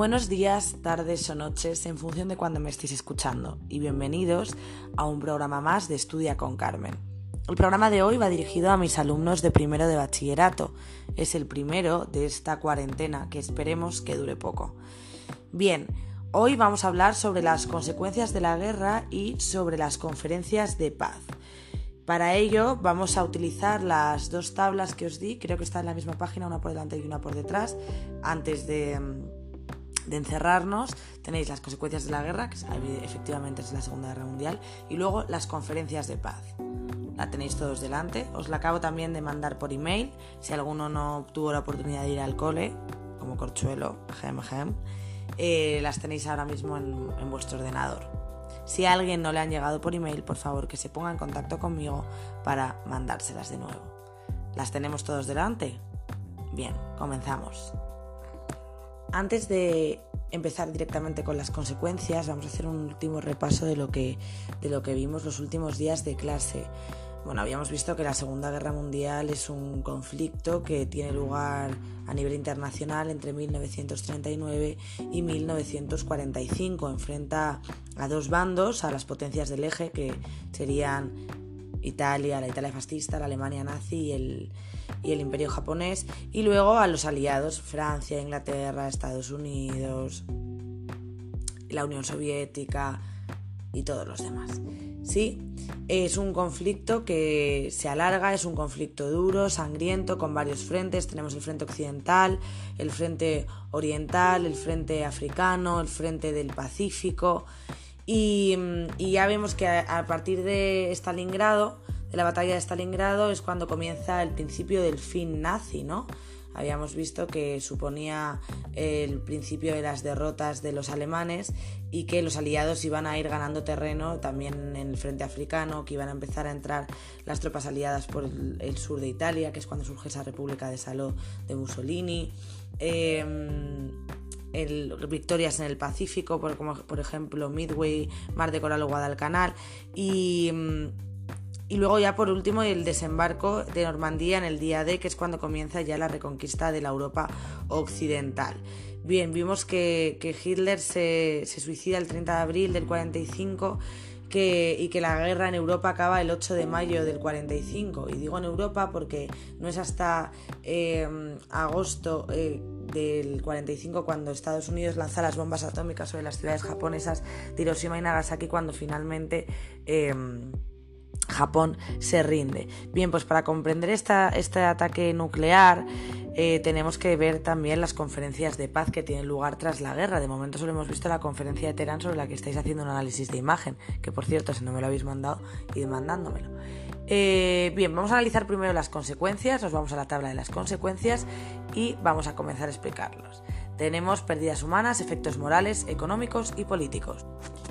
Buenos días, tardes o noches en función de cuando me estéis escuchando y bienvenidos a un programa más de Estudia con Carmen. El programa de hoy va dirigido a mis alumnos de primero de bachillerato. Es el primero de esta cuarentena que esperemos que dure poco. Bien, hoy vamos a hablar sobre las consecuencias de la guerra y sobre las conferencias de paz. Para ello vamos a utilizar las dos tablas que os di, creo que está en la misma página, una por delante y una por detrás, antes de de encerrarnos, tenéis las consecuencias de la guerra, que efectivamente es la Segunda Guerra Mundial, y luego las conferencias de paz. La tenéis todos delante. Os la acabo también de mandar por email, si alguno no tuvo la oportunidad de ir al cole, como Corchuelo, gem, gem, eh, las tenéis ahora mismo en, vuestro ordenador. Si a alguien no le han llegado por email, por favor que se ponga en contacto conmigo para mandárselas de nuevo. ¿Las tenemos todos delante? Bien, comenzamos. Antes de empezar directamente con las consecuencias, vamos a hacer un último repaso de lo que, de lo que vimos los últimos días de clase. Bueno, habíamos visto que la Segunda Guerra Mundial es un conflicto que tiene lugar a nivel internacional entre 1939 y 1945. Enfrenta a dos bandos, a las potencias del eje, que serían Italia, la Italia fascista, la Alemania nazi y el, y el imperio japonés, y luego a los aliados, Francia, Inglaterra, Estados Unidos, la Unión Soviética y todos los demás. Sí, es un conflicto que se alarga, es un conflicto duro, sangriento, con varios frentes. Tenemos el frente occidental, el frente oriental, el frente africano, el frente del Pacífico. Y, ya vemos que a partir de Stalingrado de la batalla de Stalingrado es cuando comienza el principio del fin nazi, ¿no? Habíamos visto que suponía el principio de las derrotas de los alemanes y que los aliados iban a ir ganando terreno también en el frente africano, que iban a empezar a entrar las tropas aliadas por el, sur de Italia, que es cuando surge esa República de Saló de Mussolini. Victorias en el Pacífico, como por ejemplo Midway, Mar de Coral o Guadalcanal. Y y luego ya por último el desembarco de Normandía en el día D, que es cuando comienza ya la reconquista de la Europa occidental. Bien, vimos que, Hitler se, suicida el 30 de abril del 45 y que la guerra en Europa acaba el 8 de mayo del 45. Y digo en Europa porque no es hasta em, agosto eh, del 45 cuando Estados Unidos lanza las bombas atómicas sobre las ciudades japonesas de Hiroshima y Nagasaki cuando finalmente... Em, Japón se rinde. Bien, pues para comprender este ataque nuclear eh, tenemos que ver también las conferencias de paz que tienen lugar tras la guerra. De momento solo hemos visto la conferencia de Teherán sobre la que estáis haciendo un análisis de imagen, que por cierto, si no me lo habéis mandado, id mandándomelo. Eh, bien, vamos a analizar primero las consecuencias, nos vamos a la tabla de las consecuencias y vamos a comenzar a explicarlos. Tenemos pérdidas humanas, efectos morales, económicos y políticos.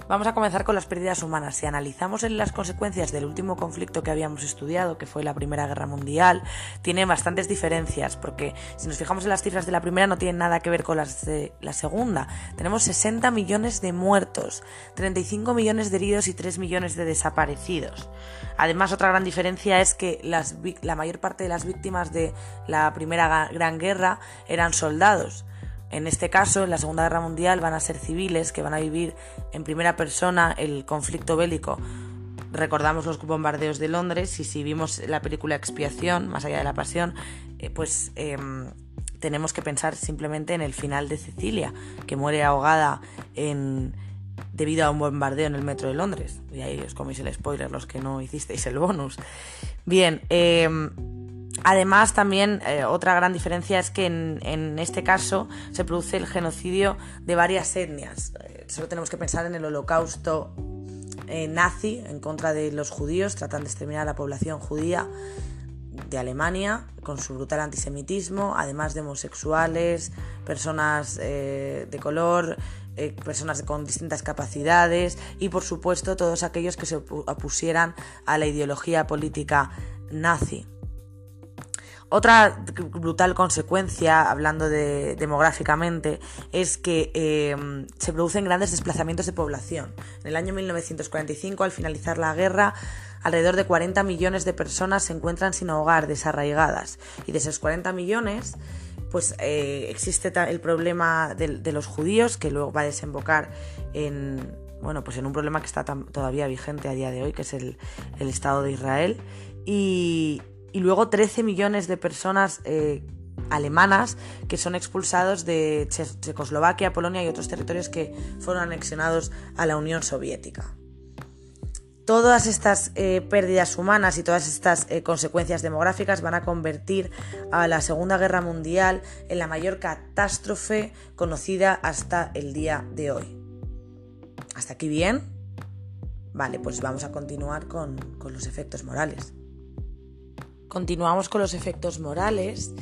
Vamos a comenzar con las pérdidas humanas. Si analizamos las consecuencias del último conflicto que habíamos estudiado, que fue la Primera Guerra Mundial, tiene bastantes diferencias, porque si nos fijamos en las cifras de la primera no tienen nada que ver con las de la segunda. Tenemos 60 millones de muertos, 35 millones de heridos y 3 millones de desaparecidos. Además, otra gran diferencia es que la mayor parte de las víctimas de la Primera Gran Guerra eran soldados en este caso, en la Segunda Guerra Mundial van a ser civiles que van a vivir en primera persona el conflicto bélico. Recordamos los bombardeos de Londres y si vimos la película Expiación, más allá de la pasión, eh, pues em, tenemos que pensar simplemente en el final de Cecilia, que muere ahogada en, debido a un bombardeo en el metro de Londres. Y ahí os coméis el spoiler los que no hicisteis el bonus. Bien, eh, Además, también eh, otra gran diferencia es que en, este caso se produce el genocidio de varias etnias. Eh, solo tenemos que pensar en el holocausto eh, nazi en contra de los judíos, tratan de exterminar a la población judía de Alemania con su brutal antisemitismo, además de homosexuales, personas de color, personas con distintas capacidades y por supuesto todos aquellos que se opusieran a la ideología política nazi. Otra brutal consecuencia, hablando de, demográficamente, es que em, se producen grandes desplazamientos de población. En el año 1945, al finalizar la guerra, alrededor de 40 millones de personas se encuentran sin hogar, desarraigadas. Y de esos 40 millones, pues eh, existe el problema de, los judíos, que luego va a desembocar en, bueno, pues en un problema que está todavía vigente a día de hoy, que es el, Estado de Israel. Y, luego 13 millones de personas eh, alemanas que son expulsados de Checoslovaquia, Polonia y otros territorios que fueron anexionados a la Unión Soviética. Todas estas eh, pérdidas humanas y todas estas eh, consecuencias demográficas van a convertir a la Segunda Guerra Mundial en la mayor catástrofe conocida hasta el día de hoy. ¿Hasta aquí bien? Vale, pues vamos a continuar con, con los efectos morales. Continuamos con los efectos morales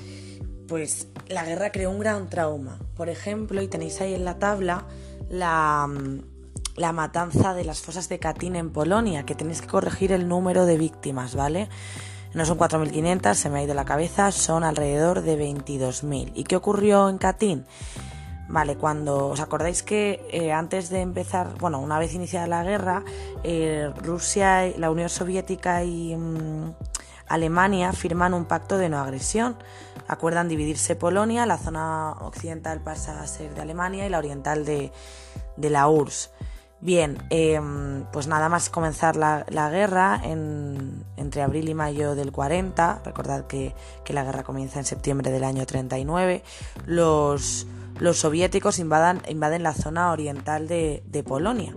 pues la guerra creó un gran trauma. Por ejemplo, y tenéis ahí en la tabla la, la matanza de las fosas de Katyn en Polonia, que tenéis que corregir el número de víctimas, ¿vale? No son 4.500, se me ha ido la cabeza, son alrededor de 22.000. ¿Y qué ocurrió en Katyn? Vale, cuando os acordáis que eh, antes de empezar, bueno, una vez iniciada la guerra, eh, Rusia, la Unión Soviética y mm, Alemania firman un pacto de no agresión. Acuerdan dividirse Polonia, la zona occidental pasa a ser de Alemania y la oriental de, la URSS. Bien, em, pues nada más comenzar la, guerra entre abril y mayo del 40, recordad que, la guerra comienza en septiembre del año 39, los, los soviéticos invaden la zona oriental de Polonia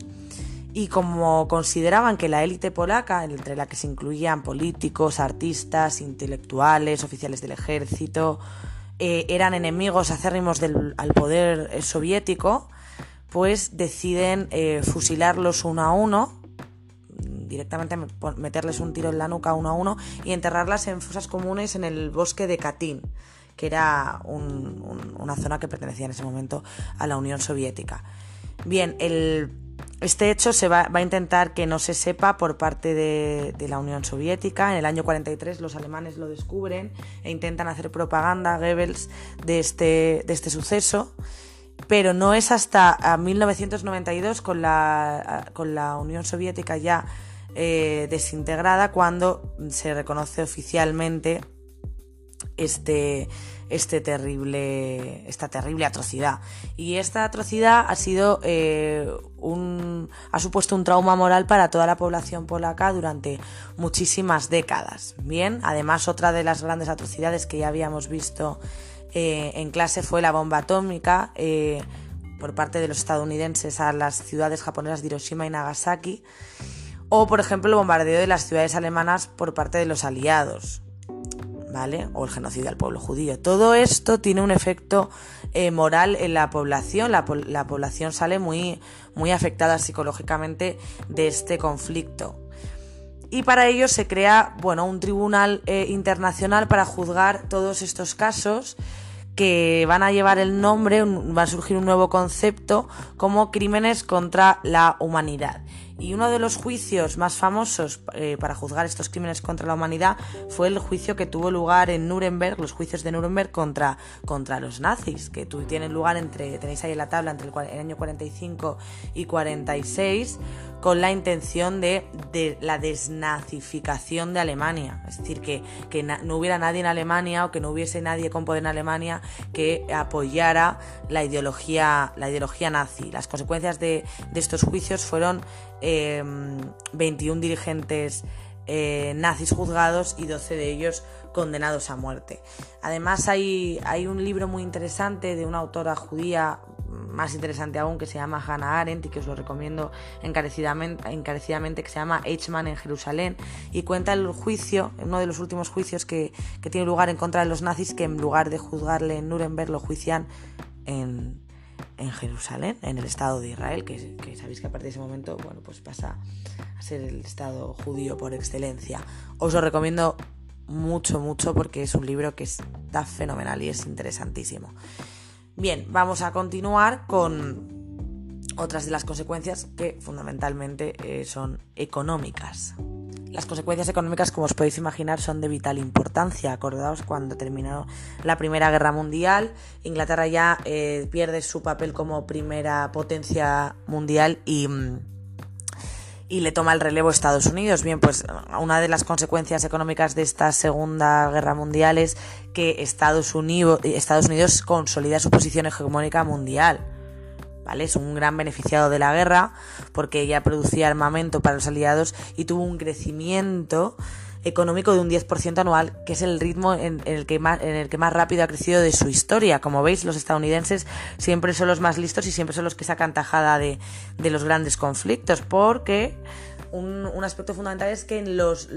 y como consideraban que la élite polaca, entre la que se incluían políticos, artistas, intelectuales, oficiales del ejército, eh, eran enemigos acérrimos del, al poder eh, soviético, pues deciden eh, fusilarlos uno a uno, directamente meterles un tiro en la nuca uno a uno y enterrarlas en fosas comunes en el bosque de Katyn, que era una zona que pertenecía en ese momento a la Unión Soviética. Bien, el este hecho se va, a intentar que no se sepa por parte de, la Unión Soviética. En el año 43 los alemanes lo descubren e intentan hacer propaganda, Goebbels, de este, de este suceso. Pero no es hasta 1992, con la, con la Unión Soviética ya eh, desintegrada, cuando se reconoce oficialmente este, este terrible, esta terrible atrocidad. Y esta atrocidad ha sido eh, un, ha supuesto un trauma moral para toda la población polaca durante muchísimas décadas. Bien, además otra de las grandes atrocidades que ya habíamos visto eh, en clase fue la bomba atómica eh, por parte de los estadounidenses a las ciudades japonesas de Hiroshima y Nagasaki. O, por ejemplo, el bombardeo de las ciudades alemanas por parte de los aliados. ¿Vale? O el genocidio al pueblo judío. Todo esto tiene un efecto eh, moral en la población. La, población sale muy, muy afectada psicológicamente de este conflicto. Y para ello se crea, bueno, un tribunal eh, internacional para juzgar todos estos casos que van a llevar el nombre, va a surgir un nuevo concepto como crímenes contra la humanidad. Y uno de los juicios más famosos eh, para juzgar estos crímenes contra la humanidad fue el juicio que tuvo lugar en Nuremberg, los juicios de Nuremberg contra, contra los nazis, que tienen lugar entre, tenéis ahí en la tabla, entre el, año 45 y 46, con la intención de, de la desnazificación de Alemania. Es decir, que, que no hubiera nadie en Alemania o que no hubiese nadie con poder en Alemania que apoyara la ideología, la ideología nazi. Las consecuencias de, de estos juicios fueron 21 em, dirigentes eh, nazis juzgados y 12 de ellos condenados a muerte. Además hay, hay, un libro muy interesante de una autora judía, más interesante aún, que se llama Hannah Arendt y que os lo recomiendo encarecidamente, que se llama Eichmann en Jerusalén y cuenta el juicio, uno de los últimos juicios que, que tiene lugar en contra de los nazis que en lugar de juzgarle en Nuremberg lo juician en, en Jerusalén, en el Estado de Israel, que, sabéis que a partir de ese momento, bueno, pues pasa a ser el Estado judío por excelencia. Os lo recomiendo mucho, mucho porque es un libro que está fenomenal y es interesantísimo. Bien, vamos a continuar con otras de las consecuencias que fundamentalmente eh, son económicas. Las consecuencias económicas, como os podéis imaginar, son de vital importancia. Acordaos cuando terminó la Primera Guerra Mundial, Inglaterra ya eh, pierde su papel como primera potencia mundial y, y le toma el relevo Estados Unidos. Bien, pues una de las consecuencias económicas de esta Segunda Guerra Mundial es que Estados Unidos, Estados Unidos consolida su posición hegemónica mundial. Es un gran beneficiado de la guerra porque ella producía armamento para los aliados y tuvo un crecimiento económico de un 10% anual, que es el ritmo en, el que más, en el que más rápido ha crecido de su historia. Como veis, los estadounidenses siempre son los más listos y siempre son los que sacan tajada de, de los grandes conflictos, porque un, aspecto fundamental es que en los,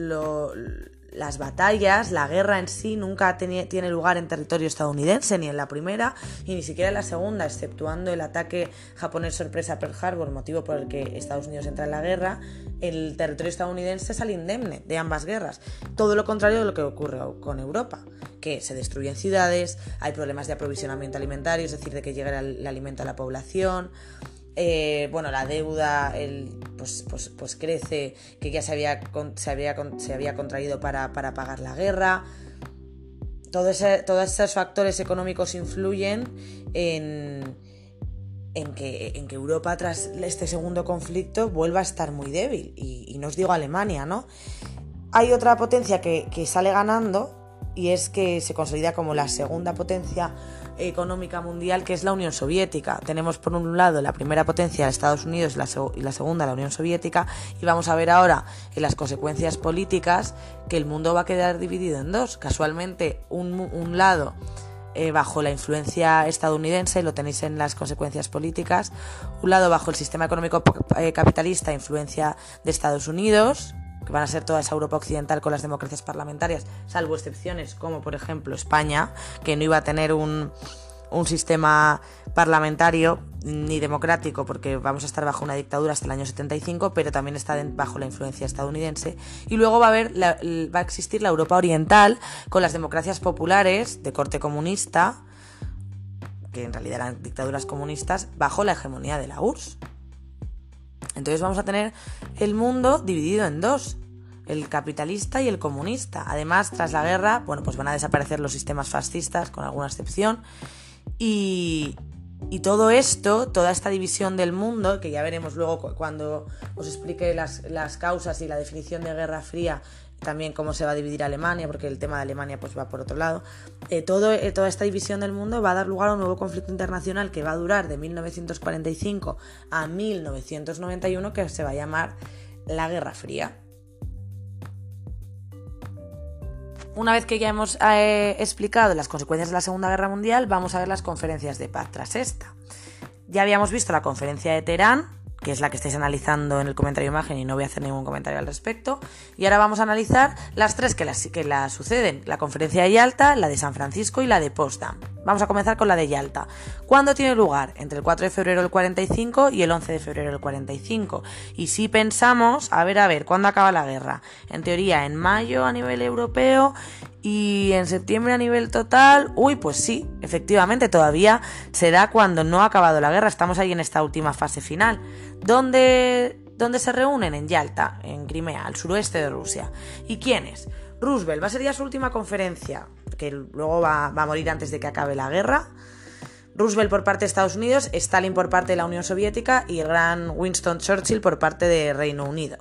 las batallas, la guerra en sí nunca tiene lugar en territorio estadounidense, ni en la primera y ni siquiera en la segunda, exceptuando el ataque japonés sorpresa a Pearl Harbor, motivo por el que Estados Unidos entra en la guerra, el territorio estadounidense sale indemne de ambas guerras. Todo lo contrario de lo que ocurre con Europa, que se destruyen ciudades, hay problemas de aprovisionamiento alimentario, es decir, de que llegue el alimento a la población. Eh, bueno, la deuda el, pues, pues, pues, crece, que ya se había, se había, se había contraído para, pagar la guerra. Todo todos esos factores económicos influyen en, en, que, en, que, Europa tras este segundo conflicto vuelva a estar muy débil. Y, y no os digo Alemania, ¿no? Hay otra potencia que, que sale ganando y es que se consolida como la segunda potencia económica mundial que es la Unión Soviética. Tenemos por un lado la primera potencia, Estados Unidos, y la, segunda, la Unión Soviética, y vamos a ver ahora en las consecuencias políticas que el mundo va a quedar dividido en dos. Casualmente, un, lado eh, bajo la influencia estadounidense, lo tenéis en las consecuencias políticas, un lado bajo el sistema económico eh, capitalista, influencia de Estados Unidos, que van a ser toda esa Europa occidental con las democracias parlamentarias, salvo excepciones como por ejemplo España, que no iba a tener un, un sistema parlamentario ni democrático porque vamos a estar bajo una dictadura hasta el año 75, pero también está bajo la influencia estadounidense. Y luego va a, haber va a existir la Europa oriental con las democracias populares de corte comunista, que en realidad eran dictaduras comunistas, bajo la hegemonía de la URSS. Entonces vamos a tener el mundo dividido en dos, el capitalista y el comunista. Además, tras la guerra, bueno, pues van a desaparecer los sistemas fascistas, con alguna excepción, y, y todo esto, toda esta división del mundo, que ya veremos luego cuando os explique las, las causas y la definición de Guerra Fría también cómo se va a dividir Alemania, porque el tema de Alemania pues va por otro lado. Eh, todo, eh, toda esta división del mundo va a dar lugar a un nuevo conflicto internacional que va a durar de 1945 a 1991, que se va a llamar la Guerra Fría. Una vez que ya hemos eh, explicado las consecuencias de la Segunda Guerra Mundial, vamos a ver las conferencias de paz tras esta. Ya habíamos visto la conferencia de Teherán, que es la que estáis analizando en el comentario imagen y no voy a hacer ningún comentario al respecto. Y ahora vamos a analizar las tres que la, que suceden, la conferencia de Yalta, la de San Francisco y la de Potsdam. Vamos a comenzar con la de Yalta. ¿Cuándo tiene lugar? Entre el 4 de febrero del 45 y el 11 de febrero del 45. Y si pensamos, a ver, a ver, ¿cuándo acaba la guerra? En teoría, en mayo a nivel europeo y en septiembre a nivel total, uy, pues sí, efectivamente, todavía se da cuando no ha acabado la guerra, estamos ahí en esta última fase final. ¿Dónde, dónde se reúnen? En Yalta, en Crimea, al suroeste de Rusia. ¿Y quiénes? Roosevelt, va a ser ya su última conferencia, que luego va, a morir antes de que acabe la guerra. Roosevelt por parte de Estados Unidos, Stalin por parte de la Unión Soviética y el gran Winston Churchill por parte de Reino Unido.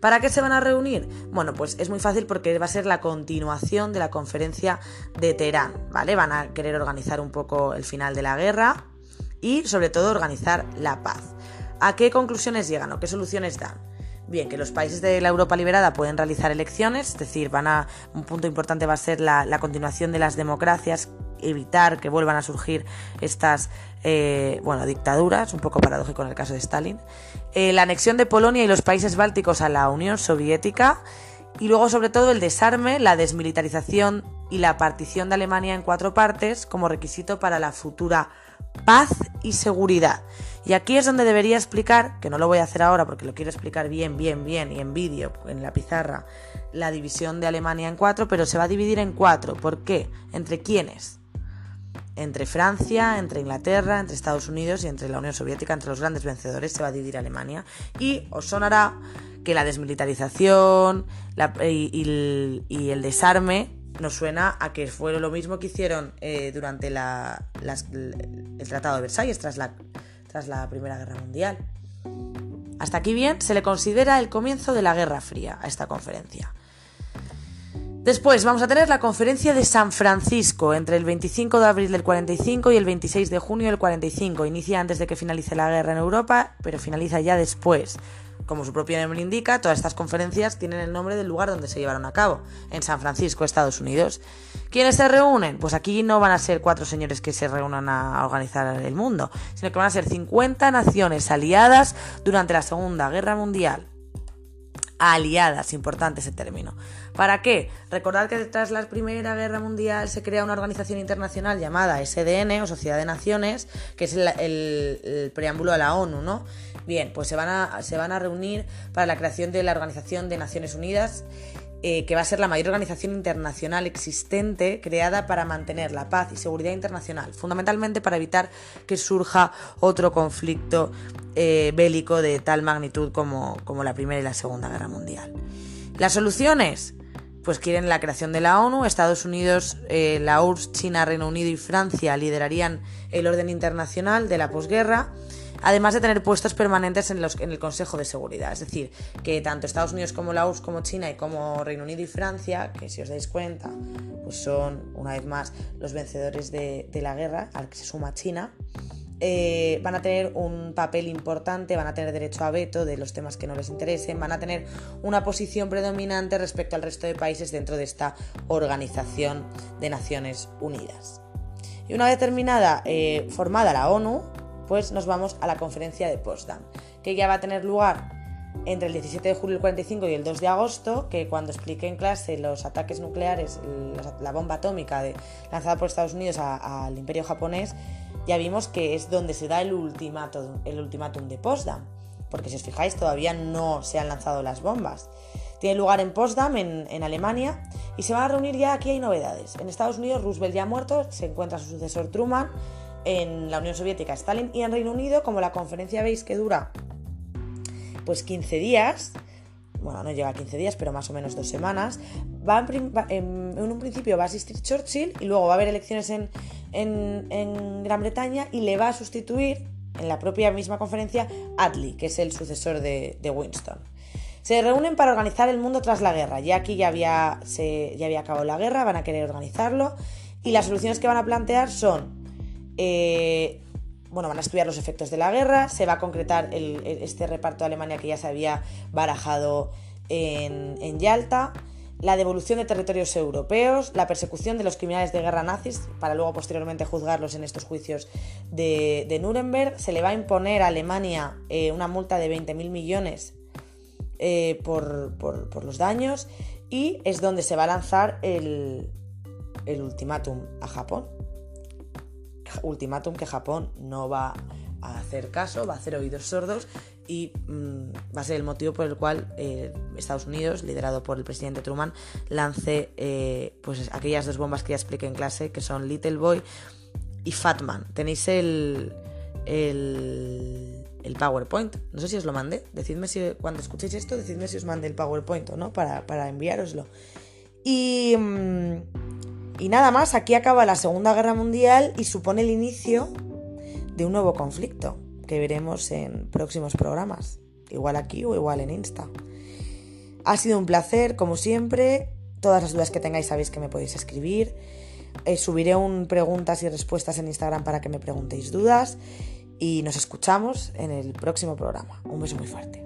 ¿Para qué se van a reunir? Bueno, pues es muy fácil porque va a ser la continuación de la conferencia de Teherán, ¿vale? Van a querer organizar un poco el final de la guerra y sobre todo organizar la paz. ¿A qué conclusiones llegan o qué soluciones dan? Bien, que los países de la Europa liberada pueden realizar elecciones, es decir, van a un punto importante va a ser la, continuación de las democracias evitar que vuelvan a surgir estas eh, bueno, dictaduras, un poco paradójico en el caso de Stalin, eh, la anexión de Polonia y los países bálticos a la Unión Soviética y luego sobre todo el desarme, la desmilitarización y la partición de Alemania en cuatro partes como requisito para la futura paz y seguridad. Y aquí es donde debería explicar, que no lo voy a hacer ahora porque lo quiero explicar bien, bien, bien y en vídeo, en la pizarra, la división de Alemania en cuatro, pero se va a dividir en cuatro. ¿Por qué? ¿Entre quiénes? entre Francia, entre Inglaterra, entre Estados Unidos y entre la Unión Soviética, entre los grandes vencedores, se va a dividir Alemania. Y os sonará que la desmilitarización y, el, desarme nos suena a que fue lo mismo que hicieron eh, durante la, el Tratado de Versalles tras la, tras la Primera Guerra Mundial. Hasta aquí bien, se le considera el comienzo de la Guerra Fría a esta conferencia. Después vamos a tener la conferencia de San Francisco entre el 25 de abril del 45 y el 26 de junio del 45. Inicia antes de que finalice la guerra en Europa, pero finaliza ya después. Como su propio nombre indica, todas estas conferencias tienen el nombre del lugar donde se llevaron a cabo, en San Francisco, Estados Unidos. ¿Quiénes se reúnen? Pues aquí no van a ser cuatro señores que se reúnan a organizar el mundo, sino que van a ser 50 naciones aliadas durante la Segunda Guerra Mundial aliadas, importante ese término. ¿Para qué? Recordad que tras la Primera Guerra Mundial se crea una organización internacional llamada SDN o Sociedad de Naciones, que es el, preámbulo a la ONU, ¿no? Bien, pues se van, a, se van a reunir para la creación de la Organización de Naciones Unidas eh, que va a ser la mayor organización internacional existente creada para mantener la paz y seguridad internacional, fundamentalmente para evitar que surja otro conflicto eh, bélico de tal magnitud como, como la Primera y la Segunda Guerra Mundial. Las soluciones, pues quieren la creación de la ONU, Estados Unidos, eh, la URSS, China, Reino Unido y Francia liderarían el orden internacional de la posguerra además de tener puestos permanentes en, los, en, el Consejo de Seguridad. Es decir, que tanto Estados Unidos como la URSS, como China y como Reino Unido y Francia, que si os dais cuenta, pues son una vez más los vencedores de, la guerra, al que se suma China, eh, van a tener un papel importante, van a tener derecho a veto de los temas que no les interesen, van a tener una posición predominante respecto al resto de países dentro de esta Organización de Naciones Unidas. Y una vez terminada, eh, formada la ONU, pues nos vamos a la conferencia de Potsdam, que ya va a tener lugar entre el 17 de julio del 45 y el 2 de agosto, que cuando expliqué en clase los ataques nucleares, la bomba atómica lanzada por Estados Unidos al imperio japonés, ya vimos que es donde se da el ultimátum, el ultimátum de Potsdam, porque si os fijáis todavía no se han lanzado las bombas. Tiene lugar en Potsdam, en, en Alemania, y se van a reunir ya, aquí hay novedades. En Estados Unidos Roosevelt ya ha muerto, se encuentra su sucesor Truman, en la Unión Soviética Stalin y en Reino Unido, como la conferencia veis que dura pues 15 días, bueno, no llega a 15 días, pero más o menos dos semanas, va en, un principio va a asistir Churchill y luego va a haber elecciones en, Gran Bretaña y le va a sustituir en la propia misma conferencia Attlee, que es el sucesor de, Winston. Se reúnen para organizar el mundo tras la guerra. Ya aquí ya había, ya había acabado la guerra, van a querer organizarlo. Y las soluciones que van a plantear son eh, bueno, van a estudiar los efectos de la guerra, se va a concretar este reparto de Alemania que ya se había barajado en, Yalta, la devolución de territorios europeos, la persecución de los criminales de guerra nazis, para luego posteriormente juzgarlos en estos juicios de, Nuremberg, se le va a imponer a Alemania eh, una multa de 20.000 millones eh, por, los daños y es donde se va a lanzar el ultimátum a Japón ultimátum que Japón no va a hacer caso, va a hacer oídos sordos y mm, va a ser el motivo por el cual eh, Estados Unidos, liderado por el presidente Truman, lance eh, pues aquellas dos bombas que ya expliqué en clase, que son Little Boy y Fatman. Tenéis el, el, el, PowerPoint. No sé si os lo mandé. Decidme si cuando escuchéis esto, decidme si os mandé el PowerPoint o no para, para enviároslo. Y... Mm, y nada más, aquí acaba la Segunda Guerra Mundial y supone el inicio de un nuevo conflicto que veremos en próximos programas, igual aquí o igual en Insta. Ha sido un placer, como siempre. Todas las dudas que tengáis sabéis que me podéis escribir. Eh, subiré un preguntas y respuestas en Instagram para que me preguntéis dudas. Y nos escuchamos en el próximo programa. Un beso muy fuerte.